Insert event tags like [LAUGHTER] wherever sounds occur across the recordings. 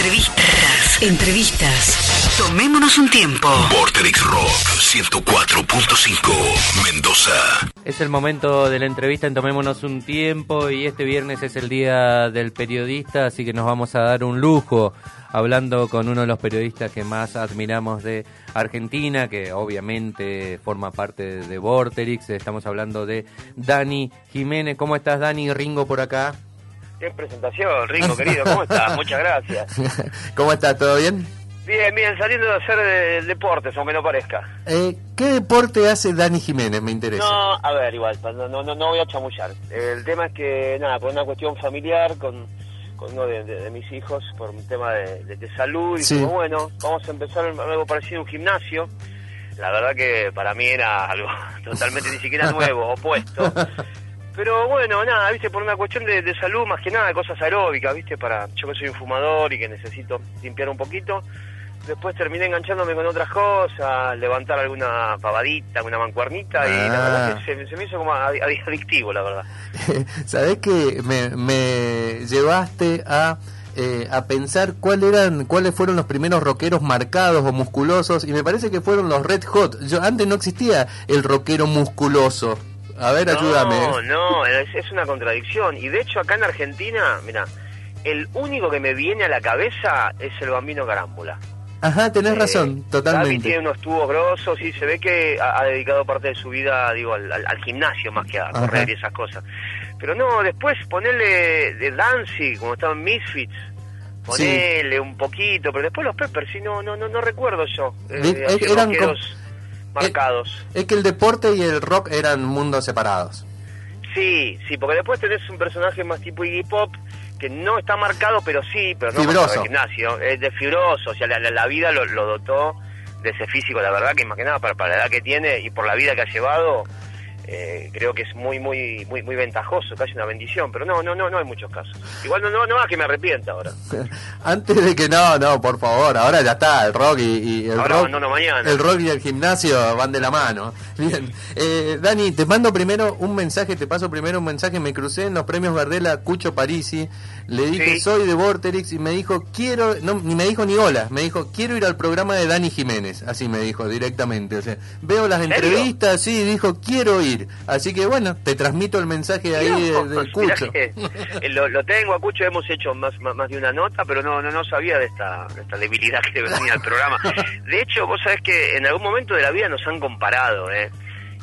Entrevistas. Entrevistas. Tomémonos un tiempo. Vorterix Rock 104.5 Mendoza. Es el momento de la entrevista en Tomémonos un tiempo y este viernes es el día del periodista, así que nos vamos a dar un lujo hablando con uno de los periodistas que más admiramos de Argentina, que obviamente forma parte de Vorterix. Estamos hablando de Dani Jiménez. ¿Cómo estás, Dani? Ringo por acá. Qué presentación, Ringo, querido. ¿Cómo estás? [LAUGHS] Muchas gracias. ¿Cómo estás? ¿Todo bien? Bien, bien, saliendo de hacer de- deportes, aunque no parezca. Eh, ¿Qué deporte hace Dani Jiménez? Me interesa. No, a ver, igual, no, no, no, no voy a chamullar. El tema es que, nada, por una cuestión familiar con, con uno de, de- de mis hijos, por un tema de salud, y Sí. como, bueno, vamos a empezar algo parecido a un gimnasio. La verdad que para mí era algo [LAUGHS] totalmente ni siquiera nuevo, [LAUGHS] opuesto. Pero bueno, nada, viste, por una cuestión de, de salud, más que nada, cosas aeróbicas, viste, para yo que soy un fumador y que necesito limpiar un poquito. Después terminé enganchándome con otras cosas, levantar alguna pavadita, una mancuernita, y la Ah. verdad que se, se me hizo como adi- adi- adictivo, la verdad. [LAUGHS] ¿Sabés que me, me llevaste a, eh, a pensar cuál eran, cuáles fueron los primeros rockeros marcados o musculosos? Y me parece que fueron los Red Hot. Yo Antes no existía el rockero musculoso. A ver, ayúdame. No, no, es, es una contradicción. Y de hecho acá en Argentina, mira, el único que me viene a la cabeza es el bambino carámbula. Ajá, tenés Eh, razón, totalmente. tiene unos tubos grosos y se ve que ha, ha dedicado parte de su vida, digo, al, al- al gimnasio más que a Ajá. correr y esas cosas. Pero no, después ponerle de Danzig, como estaban Misfits, ponerle un poquito, pero después los Peppers, sí, no, no, no, no recuerdo yo. eh, eran rockeros marcados. Es que el deporte y el rock eran mundos separados. Sí, sí, porque después tenés un personaje más tipo Iggy Pop que no está marcado, pero sí, pero no Fibroso. gimnasio, es de fibroso, o sea, la, la- la vida lo, lo dotó de ese físico, la verdad que para, para la edad que tiene y por la vida que ha llevado, eh, creo que es muy, muy, muy, muy ventajoso, casi una bendición, pero no, no, no, no hay muchos casos. Igual no, no, no que me arrepienta ahora. [LAUGHS] Antes de que no, no, por favor, ahora ya está, el rock y, y el Ahora rock. mañana. El rock y el gimnasio van de la mano. [LAUGHS] Bien. Eh, Dani, te mando primero un mensaje, te paso primero un mensaje, me crucé en los premios Gardela Cucho Parisi, le dije Sí. soy de Vorterix y me dijo quiero, no, ni me dijo ni hola, me dijo quiero ir al programa de Dani Jiménez, así me dijo directamente, o sea, veo las entrevistas, sí, dijo quiero ir, así que bueno, te transmito el mensaje ahí de, de Cucho. [LAUGHS] lo, lo tengo a Cucho, hemos hecho más, más, más de una nota, pero no, no, no sabía de esta, de esta debilidad que venía al programa. De hecho, vos sabés que en algún momento de la vida nos han comparado, ¿eh?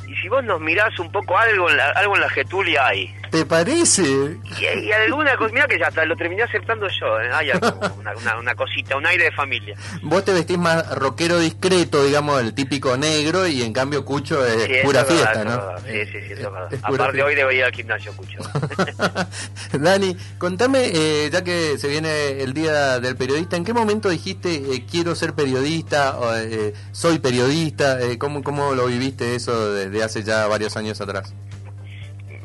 Y si vos nos mirás un poco algo en la, algo en la Getulia hay. ¿Te parece? Y, y alguna cosa, mira que ya hasta lo terminé aceptando yo, ¿eh? Hay algo, una, una, una cosita, un aire de familia. Vos te vestís más rockero discreto, digamos, el típico negro, y en cambio Cucho es Sí, pura es fiesta, ¿no? verdad. Sí, sí, sí, eso es verdad. Es pura Aparte hoy debería ir al gimnasio, Cucho. [LAUGHS] Dani, contame, eh, ya que se viene el día del periodista, ¿en qué momento dijiste eh, quiero ser periodista, o, eh, soy periodista? Eh, ¿cómo, ¿Cómo lo viviste eso desde hace ya varios años atrás?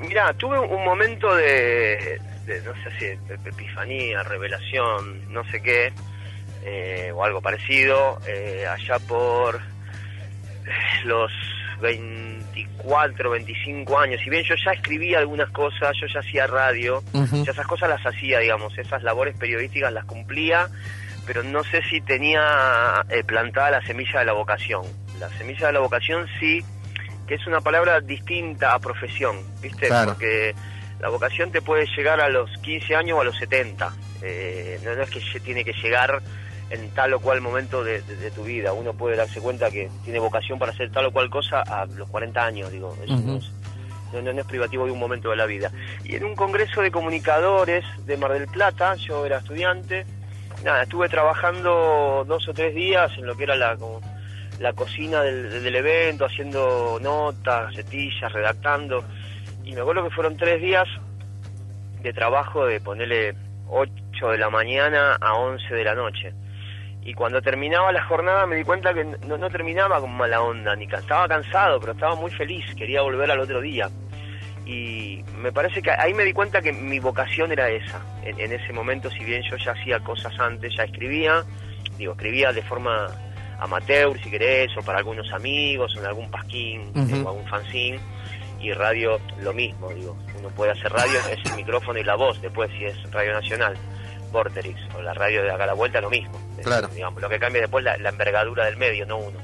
Mira, tuve un momento de, de, no sé si de epifanía, revelación, no sé qué, eh, o algo parecido, eh, allá por eh, los 24, 25 años. Si bien yo ya escribía algunas cosas, yo ya hacía radio, ya esas cosas las hacía, digamos, esas labores periodísticas las cumplía, pero no sé si tenía eh, plantada la semilla de la vocación. La semilla de la vocación sí, que es una palabra distinta a profesión, ¿viste? Claro. Porque la vocación te puede llegar a los 15 años o a los 70. Eh, no, no es que lle- tiene que llegar en tal o cual momento de, de- de tu vida. Uno puede darse cuenta que tiene vocación para hacer tal o cual cosa a los 40 años, digo. Eso no, es, no- no es privativo de un momento de la vida. Y en un congreso de comunicadores de Mar del Plata, yo era estudiante, nada, estuve trabajando dos o tres días en lo que era la, como la cocina del, evento, haciendo notas, setillas, redactando. Y me acuerdo que fueron tres días de trabajo de ponerle 8 de la mañana a 11 de la noche. Y cuando terminaba la jornada me di cuenta que no, terminaba con mala onda, ni estaba cansado, pero estaba muy feliz, quería volver al otro día. Y me parece que ahí me di cuenta que mi vocación era esa. En, en ese momento, si bien yo ya hacía cosas antes, ya escribía, digo, escribía de forma amateur, si querés, o para algunos amigos, o en algún pasquín, o algún fanzine, y radio lo mismo, digo, uno puede hacer radio, [LAUGHS] es el micrófono y la voz, después si es radio nacional. Vorterix o la radio de acá a la vuelta, lo mismo. Claro. digamos, lo que cambia después la, la envergadura del medio, no uno.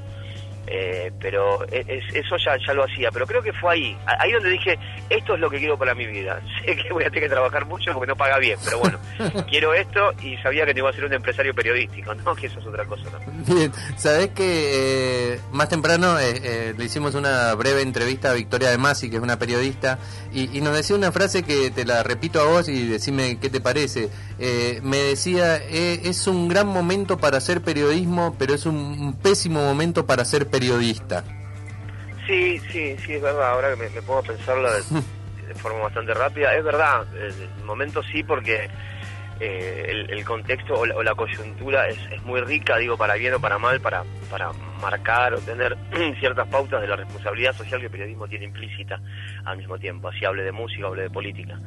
Eh, pero e- es- eso ya, ya lo hacía, pero creo que fue ahí, ahí donde dije, esto es lo que quiero para mi vida. [LAUGHS] Sé que voy a tener que trabajar mucho porque no paga bien, pero bueno, [LAUGHS] quiero esto y sabía que te iba a ser un empresario periodístico, ¿no? [LAUGHS] Que eso es otra cosa también. Bien, sabés que eh, más temprano eh, eh, le hicimos una breve entrevista a Victoria de Masi, que es una periodista, y, y nos decía una frase que te la repito a vos y decime qué te parece. Eh, me decía, eh, es un gran momento para hacer periodismo, pero es un, un pésimo momento para ser periodista. Sí, sí, sí, es verdad. Ahora que me, me pongo a pensarlo de, [LAUGHS] de forma bastante rápida, es verdad. El momento sí, porque eh, el, el contexto o la, o la coyuntura es, es muy rica, digo, para bien o para mal, para, para marcar o tener [CLEARS THROAT] ciertas pautas de la responsabilidad social que el periodismo tiene implícita al mismo tiempo. Así hable de música, hable de política.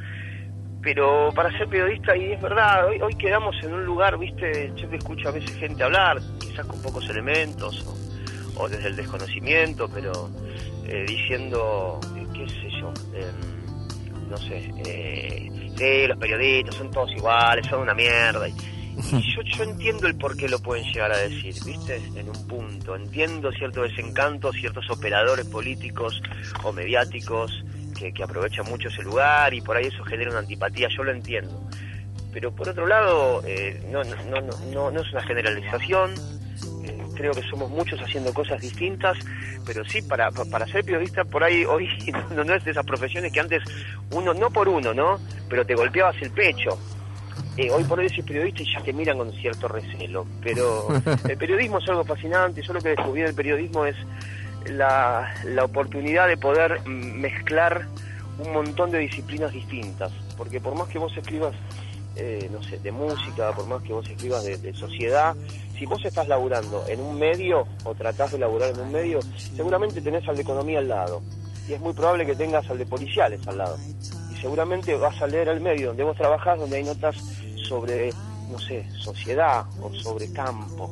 Pero para ser periodista, y es verdad, hoy, hoy quedamos en un lugar, viste, yo te escucho a veces gente hablar, quizás con pocos elementos, o, o desde el desconocimiento, pero eh, diciendo, eh, qué sé yo, em, no sé, eh, sí, los periodistas son todos iguales, son una mierda. Y, y [LAUGHS] yo, yo entiendo el por qué lo pueden llegar a decir, ¿viste? En un punto. Entiendo cierto desencanto, ciertos operadores políticos o mediáticos que, que aprovechan mucho ese lugar y por ahí eso genera una antipatía, yo lo entiendo. Pero por otro lado, eh, no, no, no, no es una generalización. Creo que somos muchos haciendo cosas distintas, pero sí, para, pa- para ser periodista por ahí hoy no, no es de esas profesiones que antes uno, no por uno, ¿no? Pero te golpeabas el pecho. Eh, hoy por hoy soy periodista y ya te miran con cierto recelo, pero [LAUGHS] el periodismo es algo fascinante, yo lo que descubrí del periodismo es la, la oportunidad de poder mezclar un montón de disciplinas distintas, porque por más que vos escribas, eh, no sé, de música, por más que vos escribas de, de sociedad, si vos estás laburando en un medio o tratás de laburar en un medio, seguramente tenés al de economía al lado, y es muy probable que tengas al de policiales al lado, y seguramente vas a leer el medio donde vos trabajás, donde hay notas sobre, no sé, sociedad o sobre campo.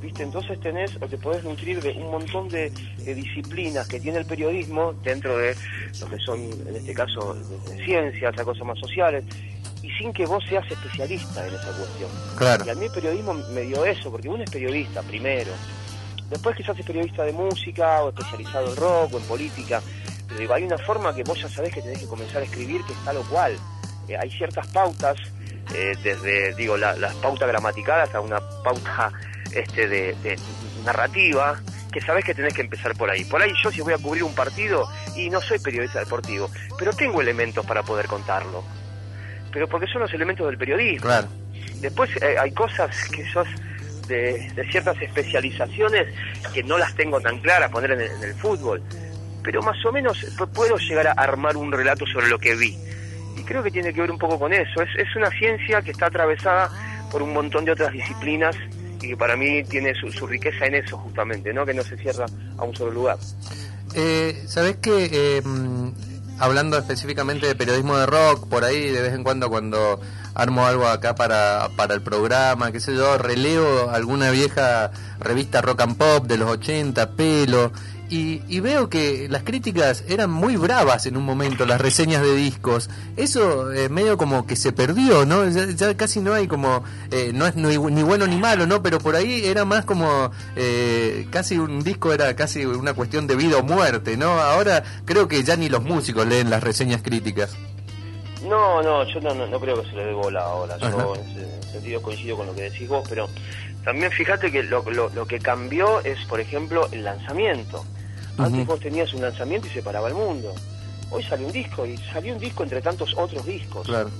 ¿Viste? Entonces tenés o te podés nutrir de un montón de, disciplinas que tiene el periodismo dentro de lo que son, en este caso, de, de ciencia, otras cosas más sociales, y sin que vos seas especialista en esa cuestión. Claro. Y a mí el periodismo me dio eso, porque uno es periodista primero. Después quizás es periodista de música o especializado en rock o en política. Pero digo, hay una forma que vos ya sabés que tenés que comenzar a escribir que es tal o cual. Eh, hay ciertas pautas, eh, desde digo la- las pautas gramaticales hasta una pauta este de, de narrativa, que sabés que tenés que empezar por ahí. Por ahí yo si voy a cubrir un partido, y no soy periodista deportivo, pero tengo elementos para poder contarlo. Pero porque son los elementos del periodismo. Claro. Después eh, hay cosas que sos de, de ciertas especializaciones que no las tengo tan claras, poner en el, en el fútbol. Pero más o menos pu- puedo llegar a armar un relato sobre lo que vi. Y creo que tiene que ver un poco con eso. Es, es una ciencia que está atravesada por un montón de otras disciplinas y que para mí tiene su, su riqueza en eso justamente, ¿no? Que no se cierra a un solo lugar. Eh, ¿Sabés que eh, hablando específicamente de periodismo de rock, por ahí de vez en cuando cuando armo algo acá para, para el programa, qué sé yo, releo alguna vieja revista rock and pop de los 80, pelo, y, y veo que las críticas eran muy bravas en un momento, las reseñas de discos. Eso eh, medio como que se perdió, ¿no? Ya, ya casi no hay como, eh, no es ni, ni bueno ni malo, ¿no? Pero por ahí era más como, eh, casi un disco era casi una cuestión de vida o muerte, ¿no? Ahora creo que ya ni los músicos leen las reseñas críticas. No, no, yo no, no, no creo que se le dé bola ahora. Yo Ajá. en ese sentido coincido con lo que decís vos, pero también fíjate que lo, lo, lo que cambió es, por ejemplo, el lanzamiento. Antes vos tenías un lanzamiento y se paraba el mundo. Hoy salió un disco y salió un disco entre tantos otros discos. Claro.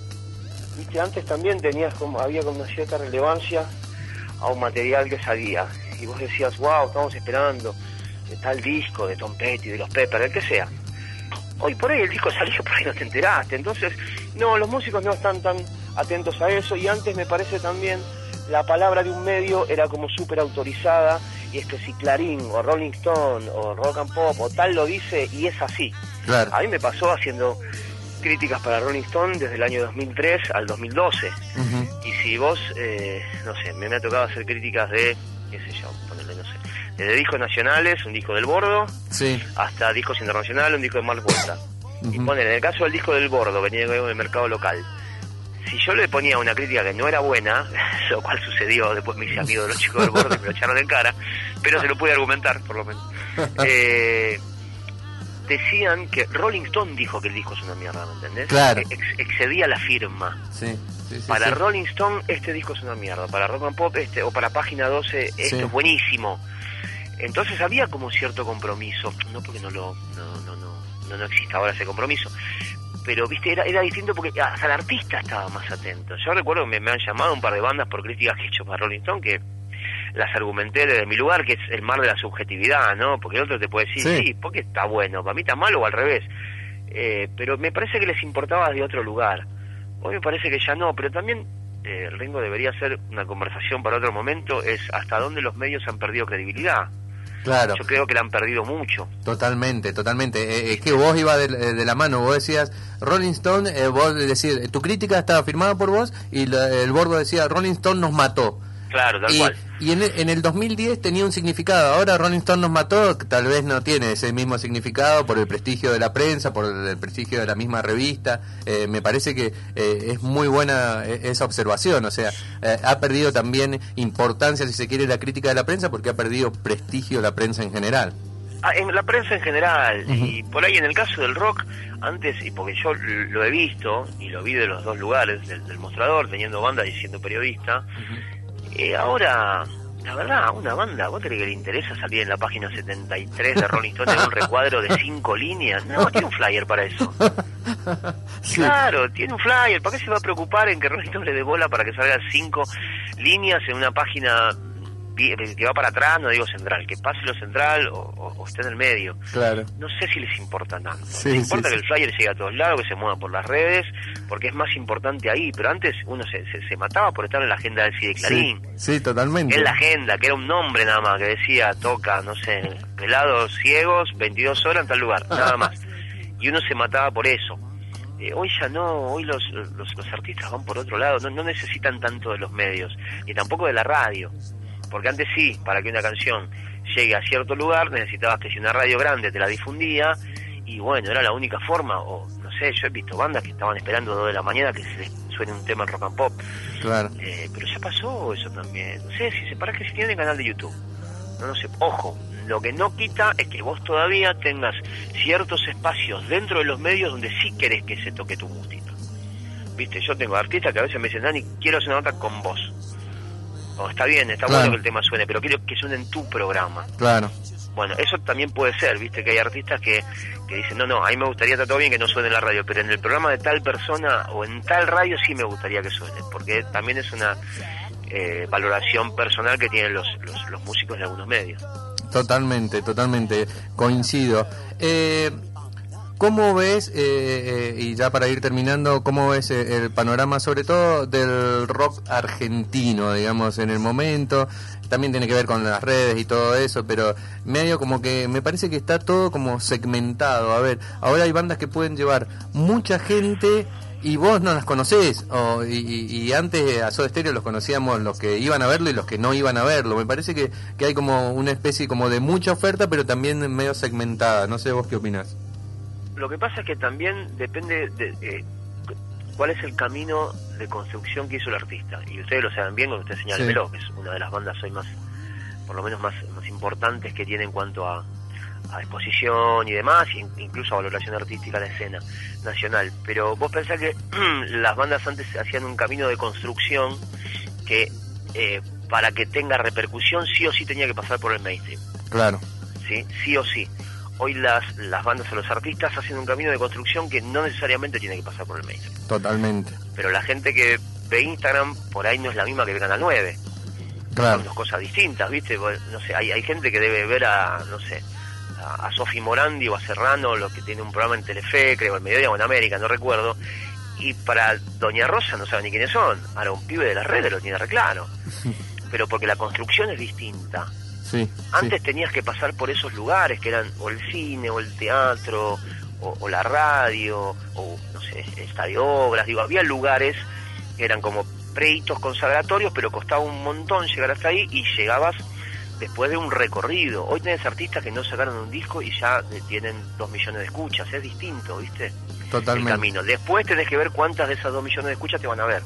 Viste, antes también tenías como, había como una cierta relevancia a un material que salía. Y vos decías, wow, estamos esperando de tal disco, de Tom Petty, de los Peppers, el que sea. Hoy por ahí el disco salió, [LAUGHS] por ahí no te enteraste. Entonces, no, los músicos no están tan atentos a eso. Y antes me parece también la palabra de un medio era como súper autorizada. Y es que si Clarín o Rolling Stone o Rock and Pop o tal lo dice y es así. Claro. A mí me pasó haciendo críticas para Rolling Stone desde el año 2003 al 2012. Ujú. Y si vos, eh, no sé, me, me ha tocado hacer críticas de, qué sé yo, ponerle, no sé, desde discos nacionales, un disco del Bordo, Sí. hasta discos internacionales, un disco de Mark Volta. Y Ujú. poner, en el caso del disco del Bordo, venía con el mercado local, si yo le ponía una crítica que no era buena, [LAUGHS] lo cual sucedió, después me hice amigo de los chicos del borde y me lo echaron en cara, pero se lo pude argumentar, por lo menos. [LAUGHS] Eh, decían que Rolling Stone dijo que el disco es una mierda, ¿me entendés? Claro. Ex- excedía la firma. Sí, sí, sí, Para sí. Rolling Stone este disco es una mierda, para Rock and Pop este o para Página 12 esto es buenísimo. Entonces había como cierto compromiso, no porque no lo no no no no, no exista ahora ese compromiso, pero viste era era distinto porque hasta el artista estaba más atento. Yo recuerdo que me, me han llamado un par de bandas por críticas que he hecho para Rolling Stone que las argumenté desde mi lugar, que es el mar de la subjetividad, ¿no? Porque el otro te puede decir, Sí. sí, porque está bueno, para mí está malo o al revés. Eh, pero me parece que les importaba de otro lugar. Hoy me parece que ya no, pero también eh, Ringo debería ser una conversación para otro momento, es hasta dónde los medios han perdido credibilidad. Claro. Yo creo que la han perdido mucho. Totalmente, totalmente. Eh, es que vos ibas de, de la mano, vos decías Rolling Stone, eh, vos decís, tu crítica estaba firmada por vos y la- el bordo decía Rolling Stone nos mató. Claro, tal Y, cual. y en, el, en el 2010 tenía un significado, ahora Rolling Stone nos mató, tal vez no tiene ese mismo significado por el prestigio de la prensa, por el, prestigio de la misma revista. Eh, me parece que eh, es muy buena eh, esa observación, o sea, eh, ha perdido también importancia, si se quiere, la crítica de la prensa porque ha perdido prestigio la prensa en general. Ah, en la prensa en general, y por ahí en el caso del rock, antes, y porque yo lo he visto, y lo vi de los dos lugares, del, del mostrador, teniendo banda y siendo periodista, eh, ahora, la verdad, una banda, ¿vos crees que le interesa salir en la página 73 de Rolling Stone en un recuadro de cinco líneas? No, tiene un flyer para eso. [LAUGHS] Claro, tiene un flyer. ¿Para qué se va a preocupar en que Rolling Stone le dé bola para que salgan cinco líneas en una página que va para atrás? No digo central, que pase lo central o, o- o esté en el medio. Claro. No sé si les importa tanto. Sí, les importa sí, que sí. el flyer llegue a todos lados, que se mueva por las redes, porque es más importante ahí. Pero antes uno se, se, se mataba por estar en la agenda del CIDE Clarín. Sí, totalmente. En la agenda, que era un nombre nada más, que decía, toca, no sé, pelados ciegos, 22 horas en tal lugar, nada [LAUGHS] más. Y uno se mataba por eso. Eh, hoy ya no, hoy los, los, los artistas van por otro lado, no, no necesitan tanto de los medios, ni tampoco de la radio. Porque antes sí, para que una canción llegue a cierto lugar, necesitabas que si una radio grande te la difundía, y bueno, era la única forma, o no sé, yo he visto bandas que estaban esperando dos de la mañana que se les suene un tema en rock and pop. Claro. Eh, pero ya pasó eso también. No sé, si se para que si tienen canal de YouTube. No, no sé. Ojo, lo que no quita es que vos todavía tengas ciertos espacios dentro de los medios donde sí querés que se toque tu gustito. Viste, yo tengo artistas que a veces me dicen, Dani, quiero hacer una nota con vos. O está bien, está Claro. bueno que el tema suene, pero quiero que suene en tu programa. Claro. Bueno, eso también puede ser, viste, que hay artistas que, que dicen, no, no, a mí me gustaría estar todo bien que no suene en la radio, pero en el programa de tal persona o en tal radio sí me gustaría que suene, porque también es una eh, valoración personal que tienen los, los, los músicos de algunos medios. Totalmente, totalmente, coincido. Eh, ¿Cómo ves, eh, eh, y ya para ir terminando, cómo ves eh, el panorama sobre todo del rock argentino, digamos, en el momento? También tiene que ver con las redes y todo eso, pero medio como que me parece que está todo como segmentado. A ver, ahora hay bandas que pueden llevar mucha gente y vos no las conocés. O, y, y- antes a Soda Stereo los conocíamos los que iban a verlo y los que no iban a verlo. Me parece que, que hay como una especie como de mucha oferta, pero también medio segmentada. No sé vos qué opinás. Lo que pasa es que también depende de eh, cuál es el camino de construcción que hizo el artista. Y ustedes lo saben bien cuando usted señala Sí. que es una de las bandas hoy más, por lo menos más, más importantes que tiene en cuanto a, a exposición y demás, in- incluso a valoración artística de la escena nacional. Pero vos pensás que [CLEARS THROAT] las bandas antes hacían un camino de construcción que eh, para que tenga repercusión sí o sí tenía que pasar por el mainstream. Claro. ¿sí? sí o sí. Hoy las, las bandas o los artistas hacen un camino de construcción que no necesariamente tiene que pasar por el mainstream. Totalmente. Pero la gente que ve Instagram por ahí no es la misma que ve Canal 9. Claro. Son dos cosas distintas, ¿viste? No sé, hay, hay gente que debe ver a, no sé, a, a Sofi Morandi o a Serrano, lo que tiene un programa en Telefe, creo, en Mediodía o en América, no recuerdo. Y para Doña Rosa no sabe ni quiénes son. Ahora un pibe de las redes lo tiene re claro. [LAUGHS] Pero porque la construcción es distinta. Sí. Antes sí. tenías que pasar por esos lugares que eran o el cine o el teatro o, o la radio o no sé, el estadio obras. Digo, había lugares que eran como preitos consagratorios, pero costaba un montón llegar hasta ahí y llegabas después de un recorrido. Hoy tenés artistas que no sacaron un disco y ya tienen dos millones de escuchas, es distinto, ¿viste? Totalmente. El camino. Después tenés que ver cuántas de esas dos millones de escuchas te van a ver.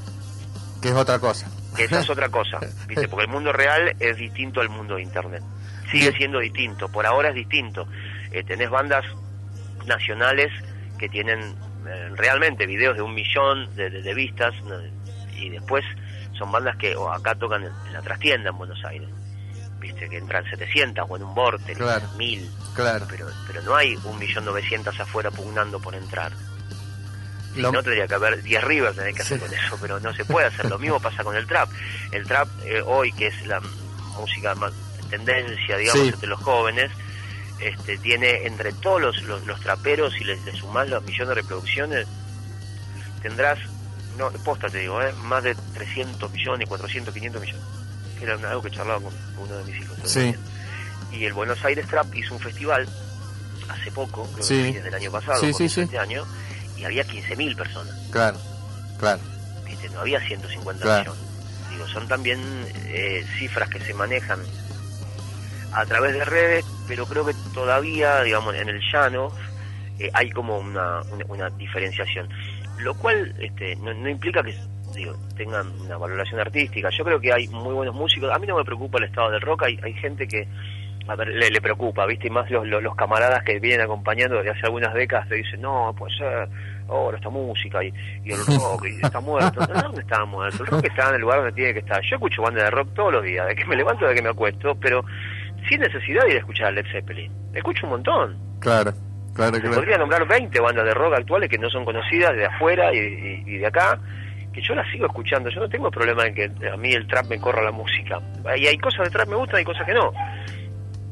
Que es otra cosa. Que esa es otra cosa, ¿viste? Porque el mundo real es distinto al mundo de Internet. Sigue siendo distinto, por ahora es distinto. Eh, tenés bandas nacionales que tienen eh, realmente videos de un millón de, de- de vistas ¿no? y después son bandas que o acá tocan en, en la trastienda en Buenos Aires. Viste, que entran 700 o en un vortex, Claro. 1000. Claro. Pero, pero no hay un millón novecientos afuera pugnando por entrar. Lo- no tendría que haber 10 River tenés que hacer con eso, pero no se puede hacer. Lo mismo pasa con el trap. El trap eh, hoy, que es la música más de tendencia, digamos, Sí. entre los jóvenes, este, tiene entre todos los, los, los traperos, si le, le sumás los millones de reproducciones, tendrás, no, posta te digo, eh, más de 300 millones, 400, 500 millones. Era algo que charlaba con uno de mis hijos. Sí. Y el Buenos Aires Trap hizo un festival hace poco, creo Sí. que desde el año pasado, este año, y había 15.000 personas. Claro. Claro. ¿viste? No había 150 Claro. millones. Digo, son también eh, cifras que se manejan a través de redes, pero creo que todavía, digamos, en el llano eh, hay como una, una, una diferenciación. Lo cual este, no, no implica que digo, tengan una valoración artística. Yo creo que hay muy buenos músicos. A mí no me preocupa el estado del rock. Hay, hay gente que a ver, le, le preocupa, ¿viste? Y más los, los, los camaradas que vienen acompañando desde hace algunas décadas te dicen, no, puede ser, ahora esta música y, y el rock y está muerto. [LAUGHS] No, ¿Dónde está muerto? El rock está en el lugar donde tiene que estar. Yo escucho banda de rock todos los días, de que me levanto, de que me acuesto, pero sin necesidad de ir a escuchar a Led Zeppelin. Escucho un montón. Claro. Claro, claro. podría nombrar 20 bandas de rock actuales que no son conocidas de afuera y, y- y de acá, que yo las sigo escuchando. Yo no tengo problema en que a mí el trap me corra la música. Y hay cosas de trap que me gustan y cosas que no.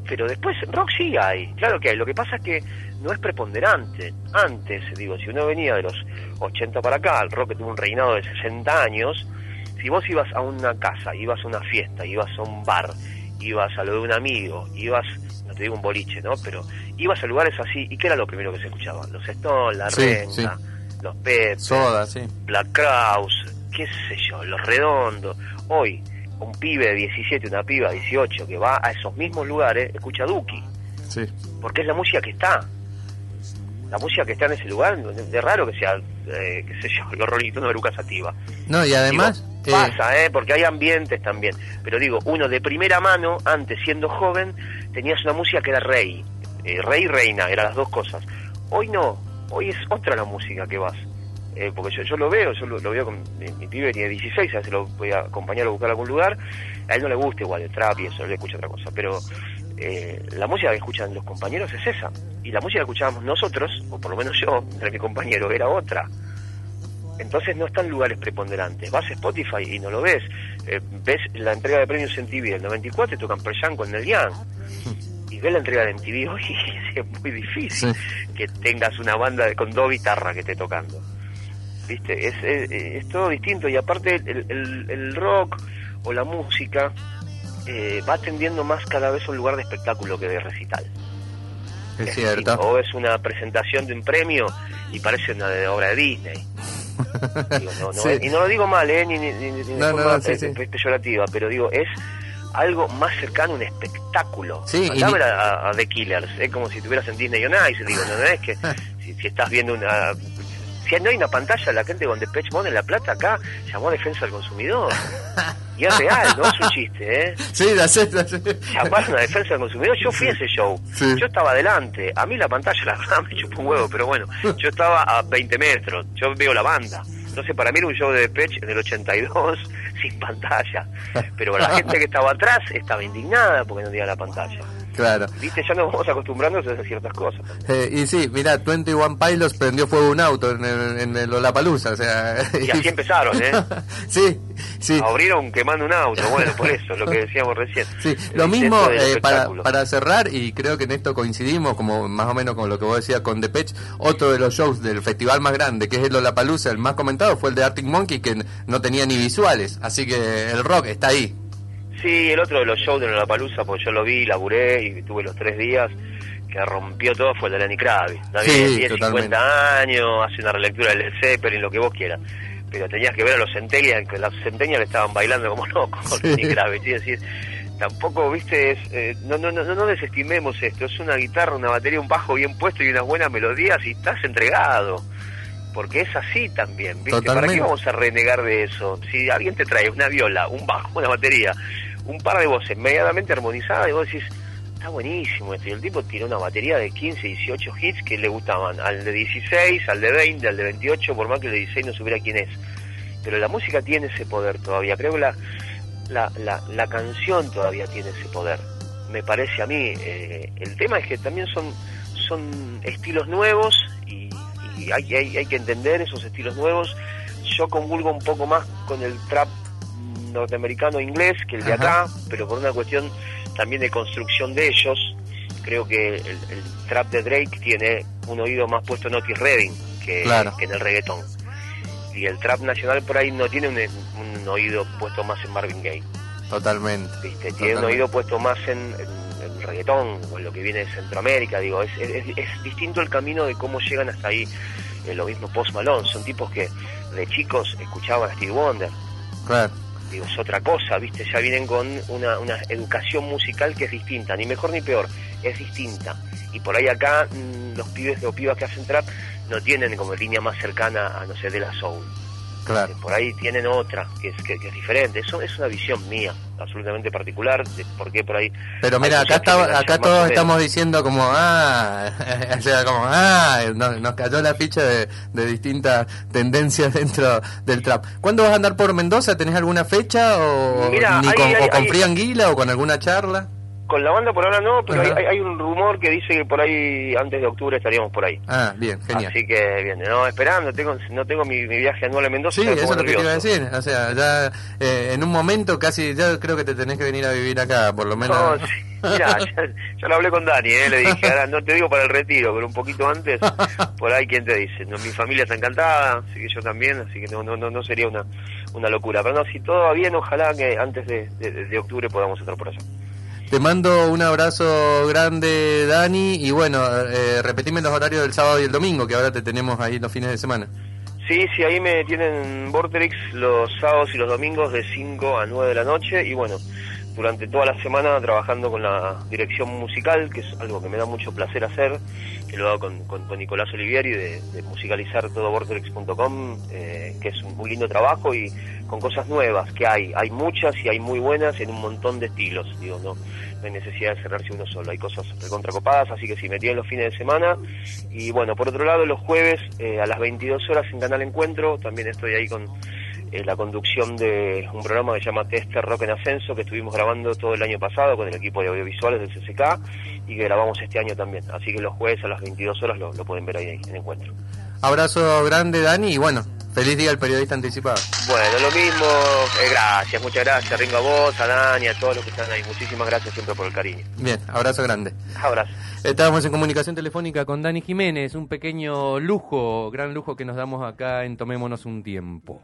Pero después rock sí hay, claro que hay. Lo que pasa es que no es preponderante. Antes, digo, si uno venía de los 80 para acá, el rock tuvo un reinado de 60 años, si vos ibas a una casa, ibas a una fiesta, ibas a un bar, ibas a lo de un amigo, ibas, no te digo un boliche, ¿no? Pero ibas a lugares así, ¿y qué era lo primero que se escuchaba? Los Stones, la Sí, Renga, sí. los Pep, Soda, sí. Black Kraus, qué sé yo, los redondos. Hoy, un pibe de 17, una piba de 18 que va a esos mismos lugares, escucha Duki, Sí. porque es la música que está. La música que está en ese lugar, de, raro que sea, eh, qué sé yo, [LAUGHS] los Rolling Stones de Lucas Sativa. No, y además. Digo, eh, pasa, ¿eh? Porque hay ambientes también. Pero digo, uno de primera mano, antes siendo joven, tenías una música que era rey. Eh, rey y reina, eran las dos cosas. Hoy no, hoy es otra la música que vas. Eh, porque yo, yo lo veo, yo lo, lo veo con mi, mi pibe tiene 16, a veces lo voy a acompañar a buscar a algún lugar. A él no le gusta igual el trap y eso, él escucha otra cosa. Pero eh, la música que escuchan los compañeros es esa. Y la música que escuchábamos nosotros, o por lo menos yo, entre mi compañero, era otra. Entonces no están lugares preponderantes. Vas a Spotify y no lo ves. Eh, ves la entrega de premios en TV del 94 y tocan Perjan con Neil Young. Y ves la entrega de MTV hoy [LAUGHS] es muy difícil que tengas una banda con dos guitarras que esté tocando. ¿Viste? Es, es, es todo distinto y aparte el, el- el rock o la música eh, va tendiendo más cada vez a un lugar de espectáculo que de recital. es cierto. O es una presentación de un premio y parece una de- obra de Disney. [LAUGHS] Digo, no, no Sí. y no lo digo mal, ¿eh? ni, ni, ni- ni de No, forma sí, pe- sí. pe- peyorativa, pero digo, es algo más cercano a un espectáculo. Sí, y a, a The Killers, es como si estuvieras en Disney on Ice, digo, no, no es que [LAUGHS] si, si estás viendo una... Si no hay una pantalla, la gente con Depeche Mode en La Plata acá llamó a defensa del consumidor. Y es real, no es un chiste, ¿eh? [LAUGHS] Sí, la sé, la sé. llamaron a defensa del consumidor. Yo fui a ese show. Sí. Yo estaba adelante. A mí la pantalla, la verdad, me chupó un huevo, pero bueno, [LAUGHS] yo estaba a 20 metros. Yo veo la banda. Entonces, para mí era un show de Depeche en el 82 [LAUGHS] sin pantalla. Pero la gente que estaba atrás estaba indignada porque no tenía la pantalla. Claro. Viste, ya nos vamos acostumbrando a ciertas cosas. Eh, y sí, mira, 21 Pilots prendió fuego un auto en el, en el Lollapalooza, o sea... Y [LAUGHS] así empezaron, ¿eh? [LAUGHS] sí, sí. Abrieron quemando un auto. Bueno, por eso, lo que decíamos recién. [LAUGHS] Sí, El lo mismo eh, para, para cerrar, y creo que en esto coincidimos, como más o menos con lo que vos decías con Depeche, otro de los shows del festival más grande, que es el Lollapalooza, el más comentado, fue el de Arctic Monkey, que no tenía ni visuales, así que el rock está ahí. Sí, el otro de los shows de Lollapalooza, pues yo lo vi, laburé y tuve los tres días que rompió todo fue el de Lenny Kravitz. Está Sí, bien, tiene totalmente. 50 años, hace una relectura del Zeppelin, lo que vos quieras. Pero tenías que ver a los Centennials, que los Centennials estaban bailando como locos con Sí. Lenny Kravitz. Y decir, tampoco, viste, es, eh, no, no, no, no desestimemos esto, es una guitarra, una batería, un bajo bien puesto y unas buenas melodías y estás entregado. Porque es así también, ¿viste? ¿Para qué vamos a renegar de eso? Si alguien te trae una viola, un bajo, una batería, un par de voces medianamente armonizadas y vos decís, está buenísimo esto. Y el tipo tiene una batería de 15, 18 hits que le gustaban. Al de 16, al de 20, al de 28, por más que el de 16 no supiera quién es. Pero la música tiene ese poder todavía. Creo que la, la, la, canción todavía tiene ese poder. Me parece a mí. Eh, el tema es que también son, son estilos nuevos y, hay que entender esos estilos nuevos. Yo convulgo un poco más con el trap norteamericano inglés que el de acá, pero por una cuestión también de construcción de ellos. Creo que el, trap de Drake tiene un oído más puesto en Otis Redding que, que en el reggaetón y el trap nacional por ahí no tiene un, oído puesto más en Marvin Gaye. Totalmente. ¿Viste? Tiene un oído puesto más en, en, reggaetón o en lo que viene de Centroamérica. Digo, es, es, distinto el camino de cómo llegan hasta ahí. Eh, lo mismo Post Malone, son tipos que de chicos escuchaban a Steve Wonder. Claro. Digo, es otra cosa, ¿viste? Ya vienen con una, una educación musical que es distinta, ni mejor ni peor, es distinta. Y por ahí acá mm, los pibes o pibas que hacen trap no tienen como línea más cercana a, no sé, de la soul. Claro. Por ahí tienen otra, que es, que, es diferente. Eso es una visión mía, absolutamente particular, de por qué por ahí... Pero mira, acá, está, acá todos estamos diciendo como, ah, [LAUGHS] o sea, como, ah, nos, cayó la ficha de, distintas tendencias dentro del trap. ¿Cuándo vas a andar por Mendoza? ¿Tenés alguna fecha o, con, o con Fría Anguila o con alguna charla? Con la banda por ahora no, pero hay, hay, un rumor que dice que por ahí antes de octubre estaríamos por ahí. Ah, bien, genial. Así que bien, no, esperando, tengo, no tengo mi, viaje anual a Mendoza. Sí, eso es lo que te iba a decir. O sea, ya eh, en un momento casi, ya creo que te tenés que venir a vivir acá, por lo menos. No, sí. Mira, [LAUGHS] ya, lo hablé con Dani, ¿eh? le dije, ahora no te digo para el retiro, pero un poquito antes, por ahí, ¿quién te dice? No, mi familia está encantada, así que yo también, así que no no no, no sería una, una locura. Pero no, si todo va bien, ojalá que antes de, de octubre podamos estar por allá. Te mando un abrazo grande, Dani, y bueno, eh, repetime los horarios del sábado y el domingo, que ahora te tenemos ahí los fines de semana. Sí, sí, ahí me tienen Vortex los sábados y los domingos de 5 a 9 de la noche, y bueno, durante toda la semana trabajando con la dirección musical, que es algo que me da mucho placer hacer, que lo hago con, con, Nicolás Olivieri de, de musicalizar todo vortex.com, eh, que es un muy lindo trabajo y con cosas nuevas que hay, hay muchas y hay muy buenas en un montón de estilos, digo, no, no hay necesidad de cerrarse uno solo, hay cosas recontracopadas, así que sí, me tienen los fines de semana y bueno, por otro lado los jueves eh, a las 22 horas en Canal Encuentro, también estoy ahí con eh, la conducción de un programa que se llama Tester Rock en Ascenso, que estuvimos grabando todo el año pasado con el equipo de audiovisuales del CCK y que grabamos este año también. Así que los jueves a las 22 horas lo, pueden ver ahí, en encuentro. Abrazo grande, Dani, y bueno, feliz día al periodista anticipado. Bueno, lo mismo, eh, gracias, muchas gracias, Ringo a vos, a Dani, a todos los que están ahí. Muchísimas gracias siempre por el cariño. Bien, abrazo grande. Abrazo. Estábamos en comunicación telefónica con Dani Jiménez, un pequeño lujo, gran lujo que nos damos acá en Tomémonos un tiempo.